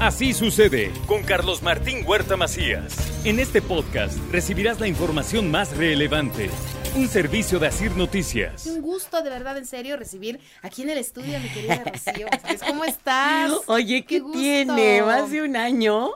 Así sucede con Carlos Martín Huerta Macías. En este podcast recibirás la información más relevante. Un servicio de Asir Noticias. Un gusto, de verdad, en serio, recibir aquí en el estudio a mi querida Rocío. ¿Sabes ¿Cómo estás? Oye, ¿qué, gusto. tiene? ¿Más de un año?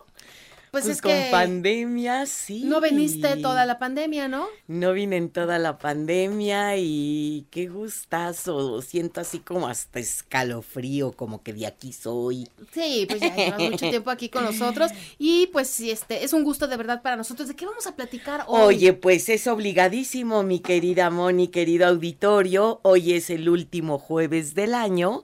Pues, Pues es con que pandemia, sí. no veniste toda la pandemia, ¿no? No vine en toda la pandemia y qué gustazo. Siento así como hasta escalofrío, como que de aquí soy. Sí, pues ya llevas mucho tiempo aquí con nosotros y pues sí, este es un gusto de verdad para nosotros. ¿De qué vamos a platicar hoy? Oye, pues es obligadísimo, mi querida Moni, querido auditorio. Hoy es el último jueves del año.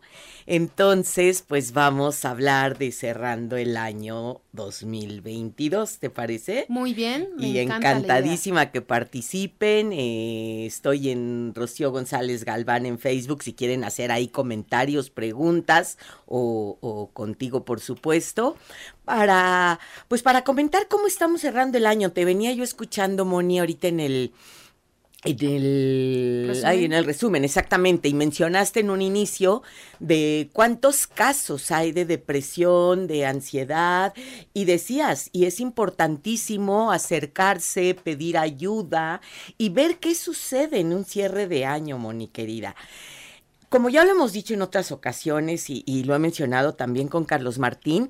Entonces, pues vamos a hablar de cerrando el año 2022, ¿te parece? Muy bien, me y encanta la idea. encantadísima que participen. eh, estoy en Rocío González Galván en Facebook si quieren hacer ahí comentarios, preguntas o, o contigo, por supuesto, para pues para comentar cómo estamos cerrando el año. Te venía yo escuchando, Moni, ahorita en el en el, ¿Resumen? ay, en el resumen, exactamente, y mencionaste en un inicio de cuántos casos hay de depresión, de ansiedad, y decías, y es importantísimo acercarse, pedir ayuda y ver qué sucede en un cierre de año, Moni querida. Como ya lo hemos dicho en otras ocasiones y, y lo he mencionado también con Carlos Martín,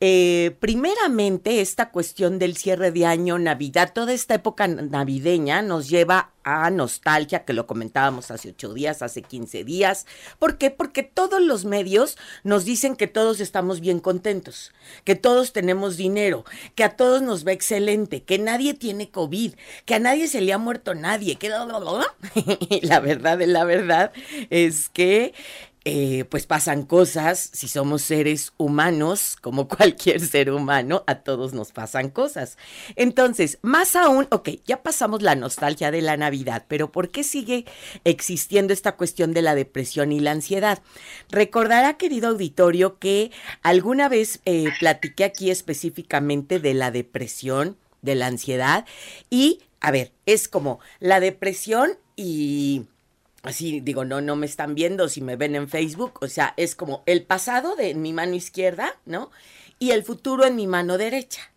eh, primeramente esta cuestión del cierre de año, Navidad, toda esta época navideña nos lleva a nostalgia, que lo comentábamos hace ocho días, hace 15 días. ¿Por qué? Porque todos los medios nos dicen que todos estamos bien contentos, que todos tenemos dinero, que a todos nos va excelente, que nadie tiene COVID, que a nadie se le ha muerto nadie, que... La verdad de la verdad es que eh, pues pasan cosas, si somos seres humanos, como cualquier ser humano, a todos nos pasan cosas. Entonces, más aún, ok, ya pasamos la nostalgia de la Navidad, pero ¿por qué sigue existiendo esta cuestión de la depresión y la ansiedad? Recordará, querido auditorio, que alguna vez eh, platiqué aquí específicamente de la depresión, de la ansiedad, y, a ver, es como la depresión y así digo, no, no me están viendo si me ven en Facebook, o sea, es como el pasado de mi mano izquierda, ¿no? Y el futuro en mi mano derecha.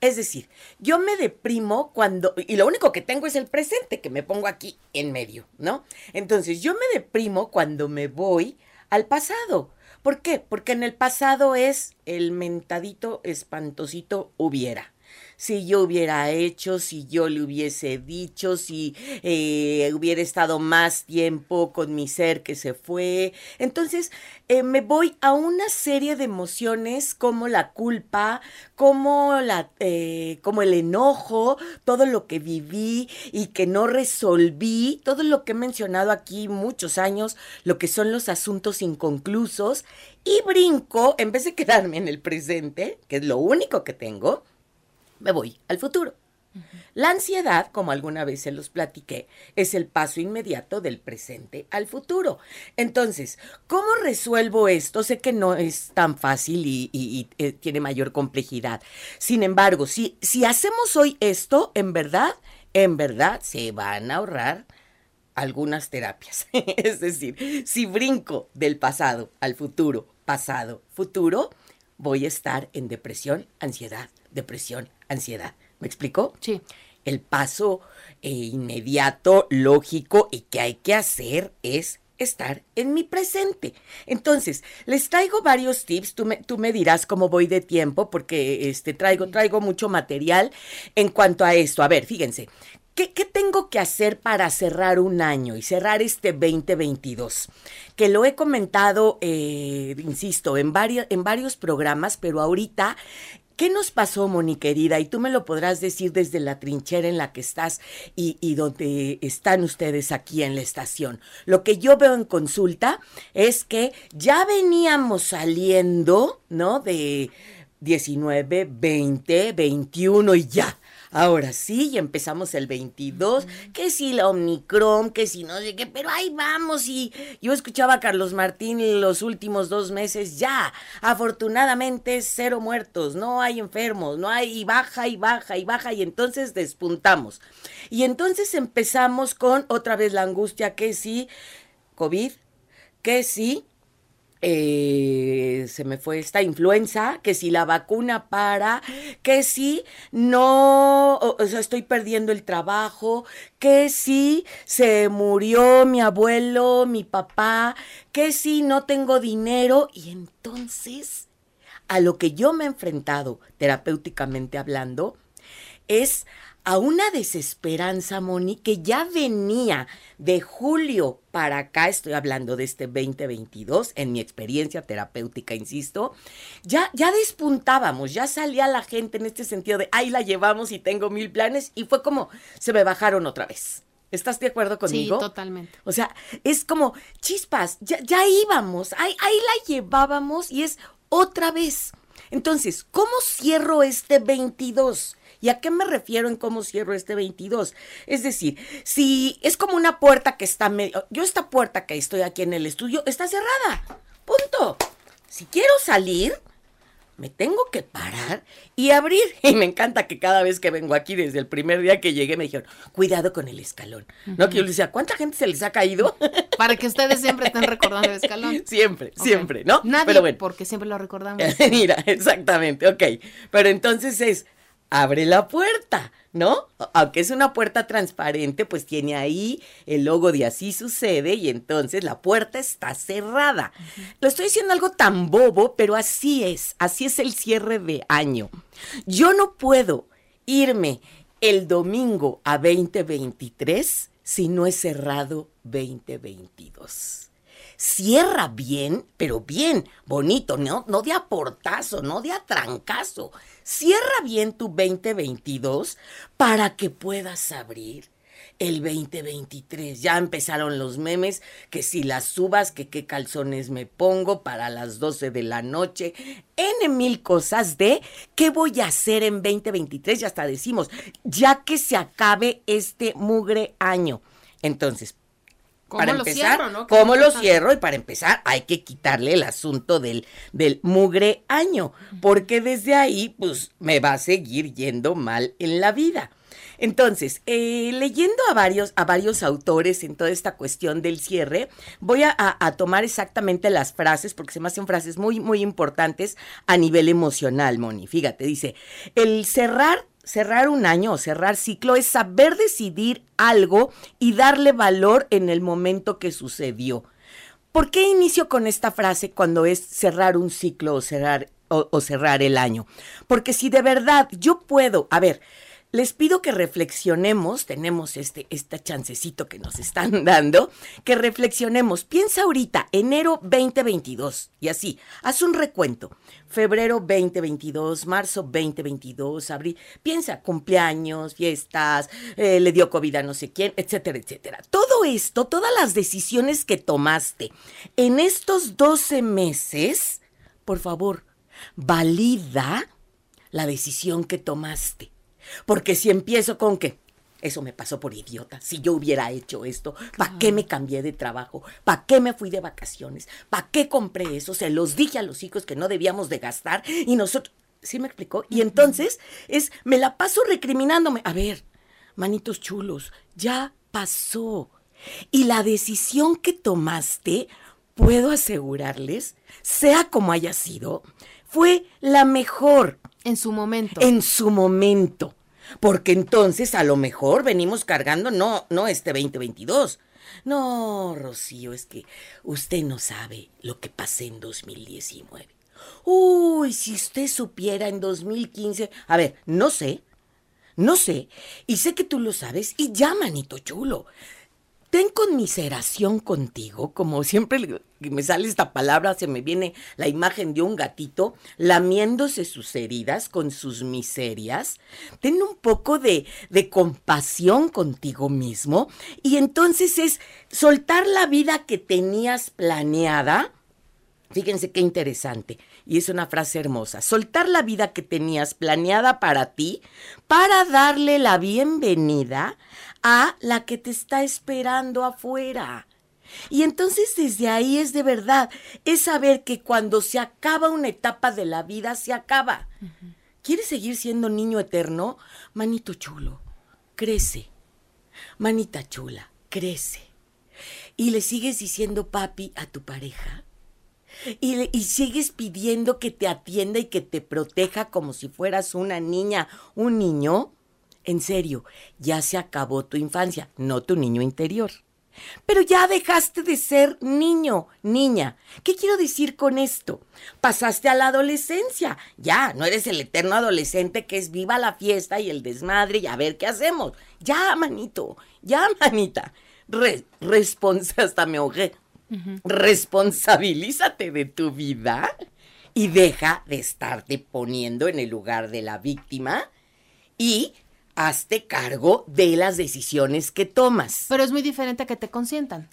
Es decir, yo me deprimo cuando, y lo único que tengo es el presente, que me pongo aquí en medio, ¿no? Entonces, yo me deprimo cuando me voy al pasado. ¿Por qué? Porque en el pasado es el mentadito espantosito hubiera si yo hubiera hecho, si yo le hubiese dicho, si eh, hubiera estado más tiempo con mi ser que se fue. Entonces eh, me voy a una serie de emociones como la culpa, como, la, eh, como el enojo, todo lo que viví y que no resolví, todo lo que he mencionado aquí muchos años, lo que son los asuntos inconclusos. Y brinco, en vez de quedarme en el presente, que es lo único que tengo, me voy al futuro. La ansiedad, como alguna vez se los platiqué, es el paso inmediato del presente al futuro. Entonces, ¿cómo resuelvo esto? Sé que no es tan fácil y, y- y, eh, tiene mayor complejidad. Sin embargo, si, si hacemos hoy esto, en verdad, en verdad, se van a ahorrar algunas terapias. es decir, si brinco del pasado al futuro, pasado, futuro, voy a estar en depresión, ansiedad, depresión, ansiedad. ¿Me explico? Sí. El paso eh, inmediato, lógico y que hay que hacer es estar en mi presente. Entonces, les traigo varios tips, tú me, tú me dirás cómo voy de tiempo, porque este, traigo, traigo mucho material en cuanto a esto. A ver, fíjense, ¿Qué, qué tengo que hacer para cerrar un año y cerrar este 2022? Que lo he comentado, eh, insisto, en, varios, en varios programas, pero ahorita ¿Qué nos pasó, Moni querida? Y tú me lo podrás decir desde la trinchera en la que estás y, y donde están ustedes aquí en la estación. Lo que yo veo en consulta es que ya veníamos saliendo, ¿no? De 19, 20, 21 y ya. Ahora sí, y empezamos el 22, que si la Omicron, que si no sé qué, pero ahí vamos y yo escuchaba a Carlos Martín los últimos dos meses, ya, afortunadamente cero muertos, no hay enfermos, no hay, y baja y baja y baja y entonces despuntamos. Y entonces empezamos con otra vez la angustia, que si COVID, que si eh, se me fue esta influenza, que si la vacuna para, que si no, o, sea, estoy perdiendo el trabajo, que si se murió mi abuelo, mi papá, que si no tengo dinero. Y entonces, a lo que yo me he enfrentado, terapéuticamente hablando, es a una desesperanza, Moni, que ya venía de julio para acá, estoy hablando de este 2022, en mi experiencia terapéutica, insisto, ya, ya despuntábamos, ya salía la gente en este sentido de, ahí la llevamos y tengo mil planes, y fue como, se me bajaron otra vez. ¿Estás de acuerdo conmigo? Sí, totalmente. O sea, es como chispas, ya, ya íbamos, ahí, ahí la llevábamos y es otra vez. Entonces, ¿cómo cierro este 22? ¿Y a qué me refiero en cómo cierro este 22? Es decir, si es como una puerta que está medio... Yo esta puerta que estoy aquí en el estudio está cerrada. Punto. Si quiero salir, me tengo que parar y abrir. Y me encanta que cada vez que vengo aquí, desde el primer día que llegué, me dijeron, cuidado con el escalón. ¿No? Que yo les decía, ¿cuánta gente se les ha caído? Para que ustedes siempre estén recordando el escalón. Siempre, siempre, ¿no? Nadie, Pero bueno. porque siempre lo recordamos. Mira, exactamente, ok. Pero entonces es, abre la puerta, ¿no? Aunque es una puerta transparente, pues tiene ahí el logo de así sucede y entonces la puerta está cerrada. Lo estoy diciendo algo tan bobo, pero así es, así es el cierre de año. Yo no puedo irme el domingo a 2023 si no he cerrado 2022 cierra bien, pero bien, bonito, no, no de aportazo, no de atrancazo. Cierra bien tu 2022 para que puedas abrir el 2023. Ya empezaron los memes, que si las subas, que qué calzones me pongo para las 12 de la noche. N mil cosas de qué voy a hacer en 2023. Ya hasta decimos, ya que se acabe este mugre año. Entonces, ¿Cómo para lo empezar, cierro, no? ¿cómo lo cierro? Y para empezar, hay que quitarle el asunto del, del mugre año, porque desde ahí, pues, me va a seguir yendo mal en la vida. Entonces, eh, leyendo a varios, a varios autores en toda esta cuestión del cierre, voy a, a- a tomar exactamente las frases, porque se me hacen frases muy, muy importantes a nivel emocional, Moni. Fíjate, dice, el cerrar cerrar un año o cerrar ciclo es saber decidir algo y darle valor en el momento que sucedió. ¿Por qué inicio con esta frase cuando es cerrar un ciclo o cerrar, o, cerrar el año? Porque si de verdad yo puedo, a ver, les pido que reflexionemos, tenemos este, este chancecito que nos están dando, que reflexionemos. Piensa ahorita, enero 2022, y así, haz un recuento. Febrero 2022, marzo 2022, abril. Piensa, cumpleaños, fiestas, eh, le dio COVID a no sé quién, etcétera, etcétera. Todo esto, todas las decisiones que tomaste en estos 12 meses, por favor, valida la decisión que tomaste. Porque si empiezo con que eso me pasó por idiota, si yo hubiera hecho esto, ¿para qué me cambié de trabajo? ¿Para qué me fui de vacaciones? ¿Para qué compré eso? Se los dije a los hijos que no debíamos de gastar y nosotros, ¿sí me explicó? Y entonces es, me la paso recriminándome. A ver, manitos chulos, ya pasó. Y la decisión que tomaste, puedo asegurarles, sea como haya sido, fue la mejor En su momento. en su momento. Porque entonces a lo mejor venimos cargando, no, no este 2022. No, Rocío, es que usted no sabe lo que pasé en 2019. Uy, si usted supiera en 2015. A ver, no sé, no sé, y sé que tú lo sabes, y ya, manito chulo. Ten conmiseración contigo, como siempre que me sale esta palabra, se me viene la imagen de un gatito lamiéndose sus heridas con sus miserias. Ten un poco de, de compasión contigo mismo y entonces es soltar la vida que tenías planeada. Fíjense qué interesante. Y es una frase hermosa. Soltar la vida que tenías planeada para ti para darle la bienvenida a la que te está esperando afuera. Y entonces desde ahí es de verdad, es saber que cuando se acaba una etapa de la vida, se acaba. ¿Quieres seguir siendo niño eterno? Manito chulo, crece. Manita chula, crece. Y le sigues diciendo papi a tu pareja. Y, sigues pidiendo que te atienda y que te proteja como si fueras una niña, un niño. En serio, ya se acabó tu infancia, no tu niño interior. Pero ya dejaste de ser niño, niña. ¿Qué quiero decir con esto? Pasaste a la adolescencia. Ya, no eres el eterno adolescente que es viva la fiesta y el desmadre y a ver qué hacemos. Ya, manito, ya, manita. Re hasta me Responsabilízate de tu vida y deja de estarte poniendo en el lugar de la víctima y hazte cargo de las decisiones que tomas. Pero es muy diferente a que te consientan.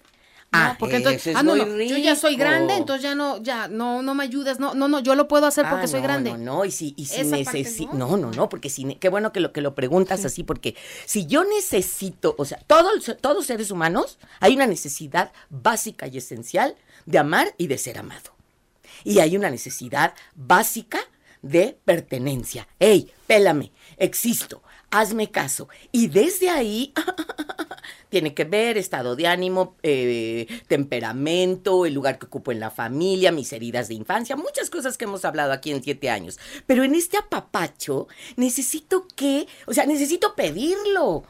¿No? Ah, porque entonces, es ah, no, no, yo ya soy grande, entonces ya no, ya, no, no me ayudas, no, no, no, yo lo puedo hacer porque Ah, soy grande. No, no, y si, y si Esa parte, necesi- ¿no? no, no, porque si, qué bueno que lo que lo preguntas así, porque si yo necesito, o sea, todos, todos seres humanos, hay una necesidad básica y esencial de amar y de ser amado. Y hay una necesidad básica de pertenencia. Ey, pélame, existo, hazme caso. Y desde ahí tiene que ver estado de ánimo, eh, temperamento, el lugar que ocupo en la familia, mis heridas de infancia, muchas cosas que hemos hablado aquí en siete años. Pero en este apapacho necesito que, o sea, necesito pedirlo.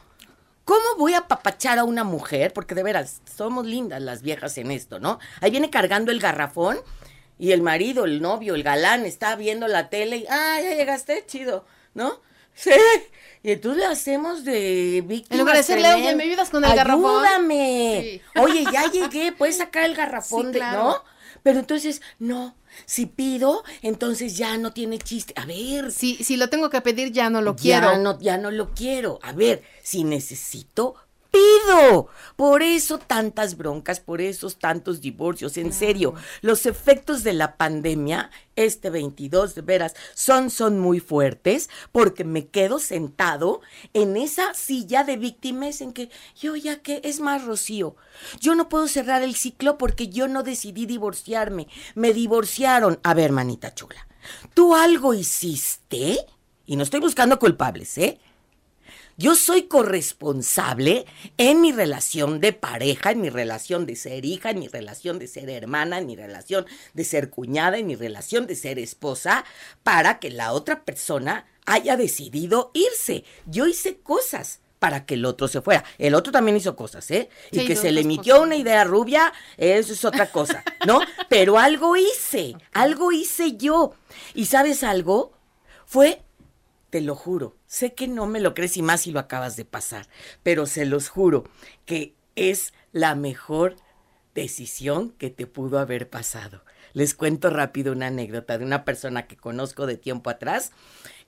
¿Cómo voy a apapachar a una mujer? Porque de veras, somos lindas las viejas en esto, ¿no? Ahí viene cargando el garrafón y el marido, el novio, el galán está viendo la tele y, ah, ya llegaste, chido, ¿no? Sí. Y entonces le hacemos de víctima. En lugar de decirle, "Oye, ¿me ayudas con el garrafón?" Ayúdame. Sí. Oye, ya llegué, puedes sacar el garrafón, Sí, de- claro. ¿no? Pero entonces, no, si pido, entonces ya no tiene chiste. A ver, Si, si lo tengo que pedir, ya no lo ya quiero. no, ya no lo quiero. A ver, si necesito, pido. Por eso tantas broncas, por esos tantos divorcios. En serio, los efectos de la pandemia, este 22, de veras, son, son muy fuertes porque me quedo sentado en esa silla de víctimas en que yo ya que es más Rocío. Yo no puedo cerrar el ciclo porque yo no decidí divorciarme. Me divorciaron. A ver, manita chula, ¿tú algo hiciste? Y no estoy buscando culpables, ¿eh? Yo soy corresponsable en mi relación de pareja, en mi relación de ser hija, en mi relación de ser hermana, en mi relación de ser cuñada, en mi relación de ser esposa, para que la otra persona haya decidido irse. Yo hice cosas para que el otro se fuera. El otro también hizo cosas, ¿eh? Y Sí, que se le emitió una idea rubia, eso es otra cosa, ¿no? Pero algo hice, algo hice yo. ¿Y sabes algo? Fue te lo juro, sé que no me lo crees y más si lo acabas de pasar, pero se los juro que es la mejor decisión que te pudo haber pasado. Les cuento rápido una anécdota de una persona que conozco de tiempo atrás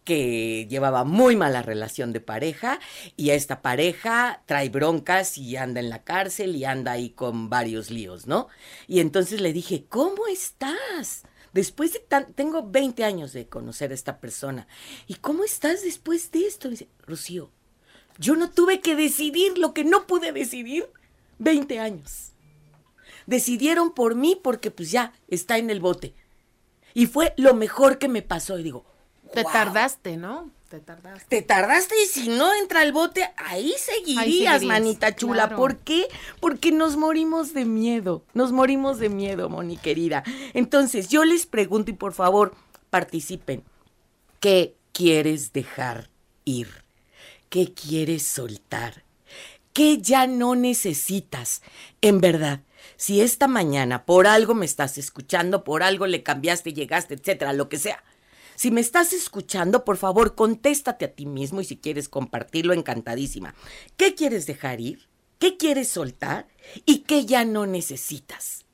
que llevaba muy mala relación de pareja y a esta pareja trae broncas y anda en la cárcel y anda ahí con varios líos, ¿no? Y entonces le dije, ¿cómo estás? Después de tan, tengo 20 años de conocer a esta persona. ¿Y cómo estás después de esto? Dice, Rocío, yo no tuve que decidir lo que no pude decidir 20 años. Decidieron por mí porque pues ya está en el bote. Y fue lo mejor que me pasó. Y digo, Te tardaste, ¿no? Te tardaste. Te tardaste y si no entra al bote, ahí seguirías, seguirías, manita chula. claro. ¿Por qué? Porque nos morimos de miedo. Nos morimos de miedo, Moni querida. Entonces, yo les pregunto y por favor, participen. ¿Qué quieres dejar ir? ¿Qué quieres soltar? ¿Qué ya no necesitas? En verdad, si esta mañana por algo me estás escuchando, por algo le cambiaste, llegaste, etcétera, lo que sea. Si me estás escuchando, por favor, contéstate a ti mismo y si quieres compartirlo, encantadísima. ¿Qué quieres dejar ir? qué quieres soltar y qué ya no necesitas.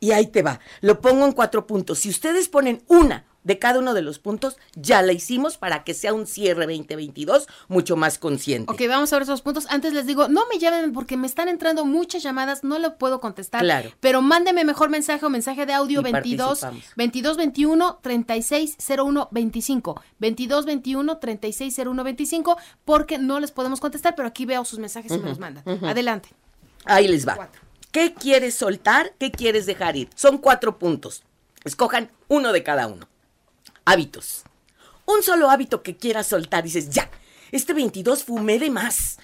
Y ahí te va, lo pongo en cuatro puntos. Si ustedes ponen una de cada uno de los puntos, ya la hicimos para que sea un cierre 2022 mucho más consciente. Ok, vamos a ver esos puntos. Antes les digo, no me llamen porque me están entrando muchas llamadas, no lo puedo contestar. Claro. Pero mándeme mejor mensaje o mensaje de audio Y 22 participamos. 22 21 36 01 25. 22 21 36 01 25 porque no les podemos contestar, pero aquí veo sus mensajes y me los mandan. Adelante. Ahí les va. Cuatro. ¿Qué quieres soltar? ¿Qué quieres dejar ir? Son cuatro puntos. Escojan uno de cada uno. Hábitos. Un solo hábito que quieras soltar. Dices, ya, este 22 fumé de más.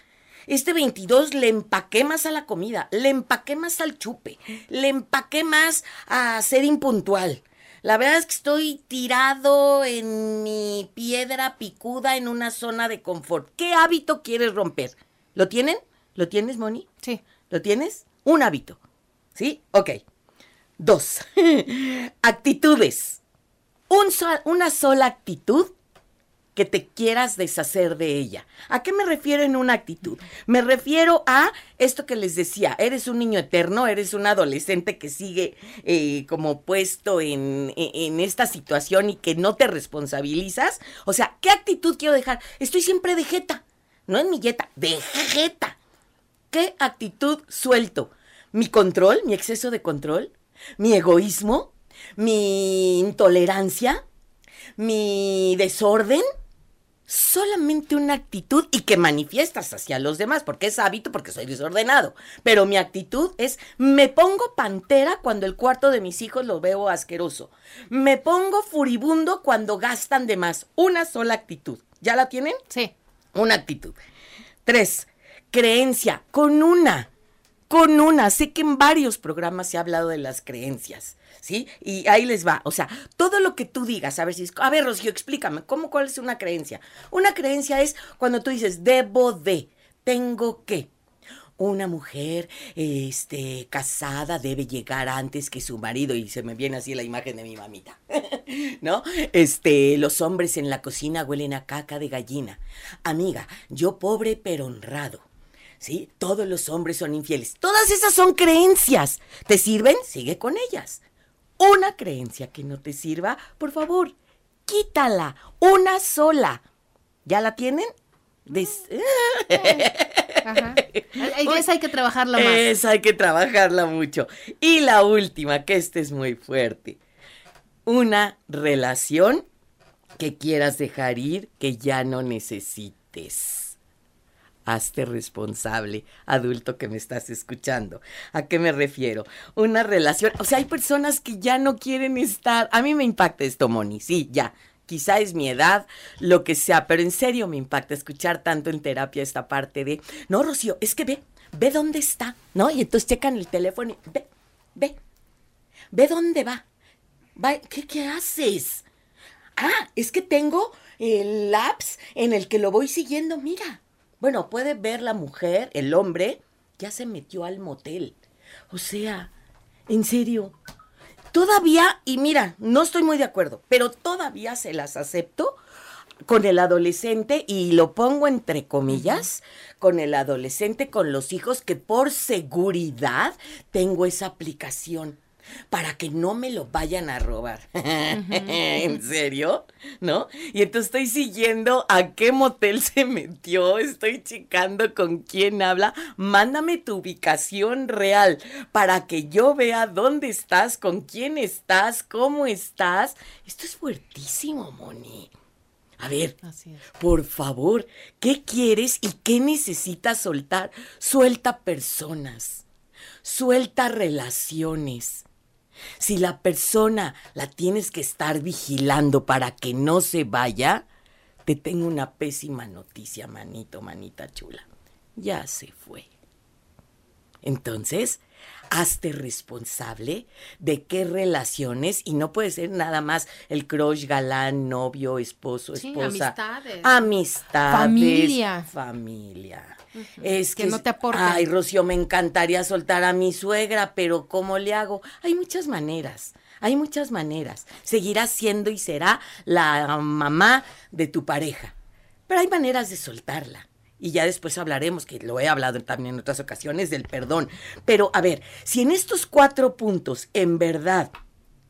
Este 22 le empaqué más a la comida, le empaqué más al chupe, le empaqué más a ser impuntual. La verdad es que estoy tirado en mi piedra picuda en una zona de confort. ¿Qué hábito quieres romper? ¿Lo tienen? ¿Lo tienes, Moni? Sí. ¿Lo tienes? Un hábito. ¿Sí? Ok. Dos. Actitudes. Una sola actitud que te quieras deshacer de ella. ¿A qué me refiero en una actitud? Me refiero a esto que les decía, eres un niño eterno, eres un adolescente que sigue eh, como puesto en, en- en esta situación y que no te responsabilizas. O sea, ¿qué actitud quiero dejar? Estoy siempre de jeta, no en mi jeta, de jeta. ¿Qué actitud suelto? ¿Mi control, mi exceso de control? ¿Mi egoísmo? ¿Mi intolerancia? ¿Mi desorden? Solamente una actitud y que manifiestas hacia los demás, porque es hábito, porque soy desordenado. Pero mi actitud es, me pongo pantera cuando el cuarto de mis hijos lo veo asqueroso. Me pongo furibundo cuando gastan de más. Una sola actitud. ¿Ya la tienen? Sí. Una actitud. Tres, creencia, con una, con una. Sé que en varios programas se ha hablado de las creencias, ¿sí? Y ahí les va. O sea, todo lo que tú digas, a ver si es, a ver, Rocío, explícame, ¿cómo, cuál es una creencia? Una creencia es cuando tú dices, debo de, tengo que. Una mujer este, casada debe llegar antes que su marido, y se me viene así la imagen de mi mamita. ¿No? Este, los hombres en la cocina huelen a caca de gallina. Amiga, yo pobre pero honrado. ¿Sí? Todos los hombres son infieles. Todas esas son creencias. ¿Te sirven? Sigue con ellas. Una creencia que no te sirva, por favor, quítala. Una sola. ¿Ya la tienen? Des- Ajá. Esa hay que trabajarla más. Esa hay que trabajarla mucho. Y la última, que este es muy fuerte. Una relación que quieras dejar ir, que ya no necesites. Hazte responsable, adulto que me estás escuchando. ¿A qué me refiero? Una relación, o sea, hay personas que ya no quieren estar. A mí me impacta esto, Moni, sí, ya. Quizá es mi edad, lo que sea, pero en serio me impacta escuchar tanto en terapia esta parte de, no, Rocío, es que ve, ve dónde está, ¿no? Y entonces checan el teléfono y ve, ve, ve dónde va. va ¿qué, ¿Qué haces? Ah, es que tengo el apps en el que lo voy siguiendo, mira. Bueno, puede ver la mujer, el hombre, ya se metió al motel. O sea, en serio. Todavía, y mira, no estoy muy de acuerdo, pero todavía se las acepto con el adolescente, y lo pongo entre comillas, con el adolescente, con los hijos, que por seguridad tengo esa aplicación para que no me lo vayan a robar. ¿En serio? ¿No? Y entonces estoy siguiendo a qué motel se metió, estoy checando con quién habla. Mándame tu ubicación real para que yo vea dónde estás, con quién estás, cómo estás. Esto es fuertísimo, Moni. A ver, Así es. por favor, ¿qué quieres y qué necesitas soltar? Suelta personas, suelta relaciones. Si la persona la tienes que estar vigilando para que no se vaya, te tengo una pésima noticia, manito, manita chula. Ya se fue. Entonces, hazte responsable de qué relaciones, y no puede ser nada más el crush, galán, novio, esposo, Sí, esposa. amistades. Amistades. Familia. Familia. Es Que que, no te aporten. Ay, Rocío, me encantaría soltar a mi suegra, pero ¿cómo le hago? Hay muchas maneras. Hay muchas maneras. Seguirá siendo y será la mamá de tu pareja. Pero hay maneras de soltarla. Y ya después hablaremos, que lo he hablado también en otras ocasiones, del perdón. Pero a ver, si en estos cuatro puntos en verdad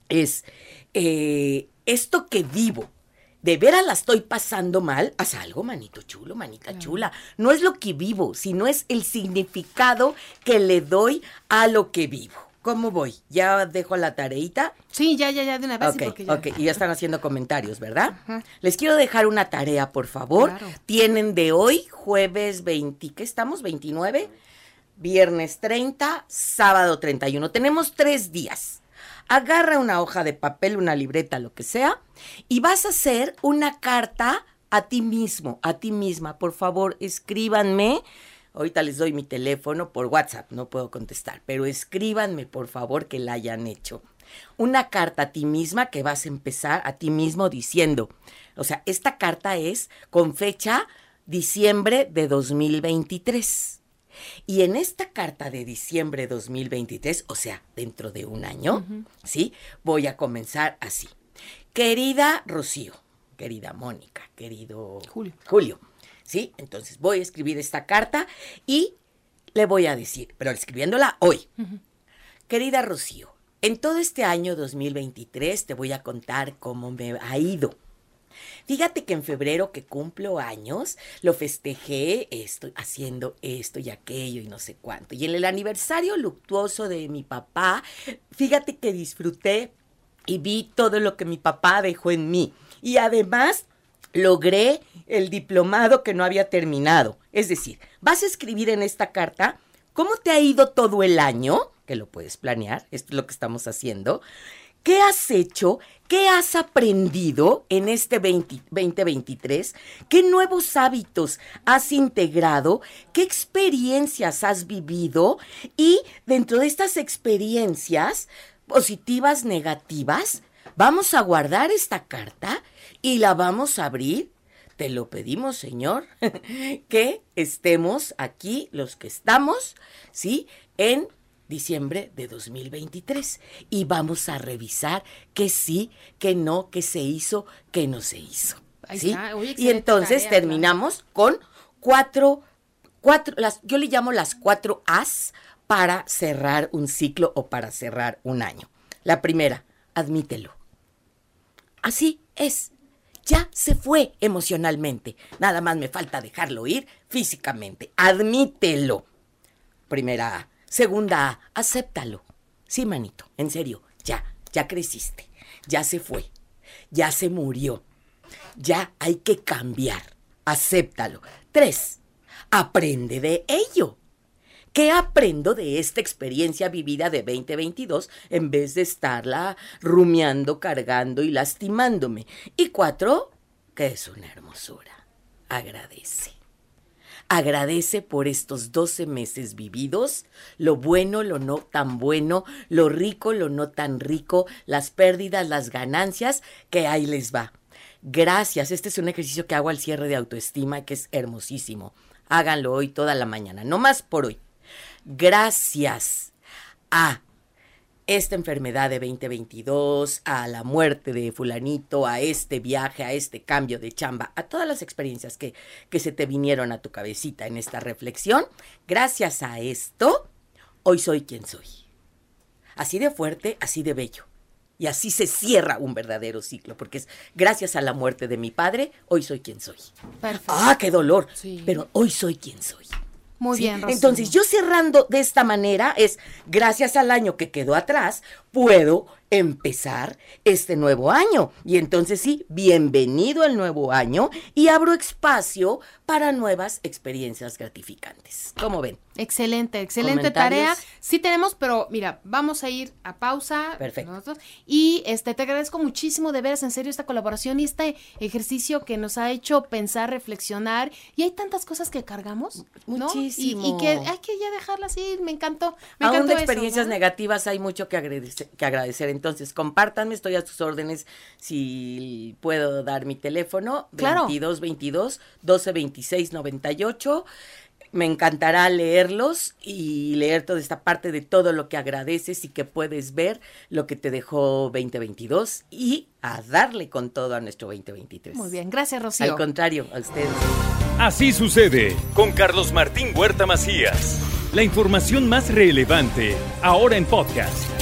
es eh, esto que vivo, de veras la estoy pasando mal, haz algo, manito chulo, manita chula. No es lo que vivo, sino es el significado que le doy a lo que vivo. ¿Cómo voy? ¿Ya dejo la tareita? Sí, ya, ya, ya, de una vez. sí, Ok, ya- ok, y ya están haciendo comentarios, ¿verdad? Les quiero dejar una tarea, por favor. Claro. Tienen de hoy, jueves 20, ¿qué estamos? ¿29? Viernes 30, sábado 31. Tenemos tres días. Agarra una hoja de papel, una libreta, lo que sea, y vas a hacer una carta a ti mismo, a ti misma. Por favor, escríbanme. Ahorita les doy mi teléfono por WhatsApp, no puedo contestar, pero escríbanme, por favor, que la hayan hecho. Una carta a ti misma que vas a empezar a ti mismo diciendo, o sea, esta carta es con fecha diciembre de 2023. Y en esta carta de diciembre 2023, o sea, dentro de un año, ¿sí? Voy a comenzar así. Querida Rocío, querida Mónica, querido Julio. Julio, ¿sí? Entonces voy a escribir esta carta y le voy a decir, pero escribiéndola hoy. Querida Rocío, en todo este año 2023 te voy a contar cómo me ha ido. Fíjate que en febrero que cumplo años, lo festejé, estoy haciendo esto y aquello y no sé cuánto. Y en el aniversario luctuoso de mi papá, fíjate que disfruté y vi todo lo que mi papá dejó en mí. Y además logré el diplomado que no había terminado. Es decir, vas a escribir en esta carta cómo te ha ido todo el año, que lo puedes planear, esto es lo que estamos haciendo. ¿Qué has hecho? ¿Qué has aprendido en este 20 2023? ¿Qué nuevos hábitos has integrado? ¿Qué experiencias has vivido? Y dentro de estas experiencias, positivas, negativas, vamos a guardar esta carta y la vamos a abrir. Te lo pedimos, Señor, que estemos aquí, los que estamos, ¿sí? En diciembre de 2023 y vamos a revisar qué sí, qué no, qué se hizo, qué no se hizo. ¿sí? y entonces tarea, terminamos con cuatro, cuatro, las, yo le llamo las cuatro As para cerrar un ciclo o para cerrar un año. La primera, admítelo. Así es. Ya se fue emocionalmente. Nada más me falta dejarlo ir físicamente. Admítelo. Primera A. Segunda A. Acéptalo. Sí, manito. En serio. Ya. Ya creciste. Ya se fue. Ya se murió. Ya hay que cambiar. Acéptalo. Tres. Aprende de ello. ¿Qué aprendo de esta experiencia vivida de 2022 en vez de estarla rumiando, cargando y lastimándome? Y cuatro, que es una hermosura. Agradece. Agradece por estos 12 meses vividos, lo bueno, lo no tan bueno, lo rico, lo no tan rico, las pérdidas, las ganancias, que ahí les va. Gracias, este es un ejercicio que hago al cierre de autoestima que es hermosísimo. Háganlo hoy toda la mañana, no más por hoy gracias a esta enfermedad de 2022, a la muerte de fulanito, a este viaje, a este cambio de chamba, a todas las experiencias que, que se te vinieron a tu cabecita en esta reflexión, gracias a esto, hoy soy quien soy. Así de fuerte, así de bello. Y así se cierra un verdadero ciclo, porque es gracias a la muerte de mi padre, hoy soy quien soy. Perfecto. Ah, qué dolor. Sí. Pero hoy soy quien soy. Muy ¿sí? bien, Rocío. Entonces, yo cerrando de esta manera es, gracias al año que quedó atrás, puedo empezar este nuevo año. Y entonces sí, bienvenido al nuevo año y abro espacio para nuevas experiencias gratificantes. ¿Cómo ven? Excelente, excelente tarea. Sí tenemos, pero mira, vamos a ir a pausa. Perfecto. nosotros, y este te agradezco muchísimo de veras en serio esta colaboración y este ejercicio que nos ha hecho pensar, reflexionar. Y hay tantas cosas que cargamos, ¿no? Y- Muchísimo. Y, que hay que ya dejarlas ir. Me encantó. Me Aún encantó de eso, experiencias ¿no? negativas hay mucho que agradecer, que agradecer. Entonces, compártanme, estoy a sus órdenes si puedo dar mi teléfono. Claro. 22 22 12 26 98. Me encantará leerlos y leer toda esta parte de todo lo que agradeces y que puedes ver lo que te dejó 2022 y a darle con todo a nuestro 2023. Muy bien, gracias, Rocío. Al contrario, a ustedes. Así sucede con Carlos Martín Huerta Macías. La información más relevante ahora en podcast.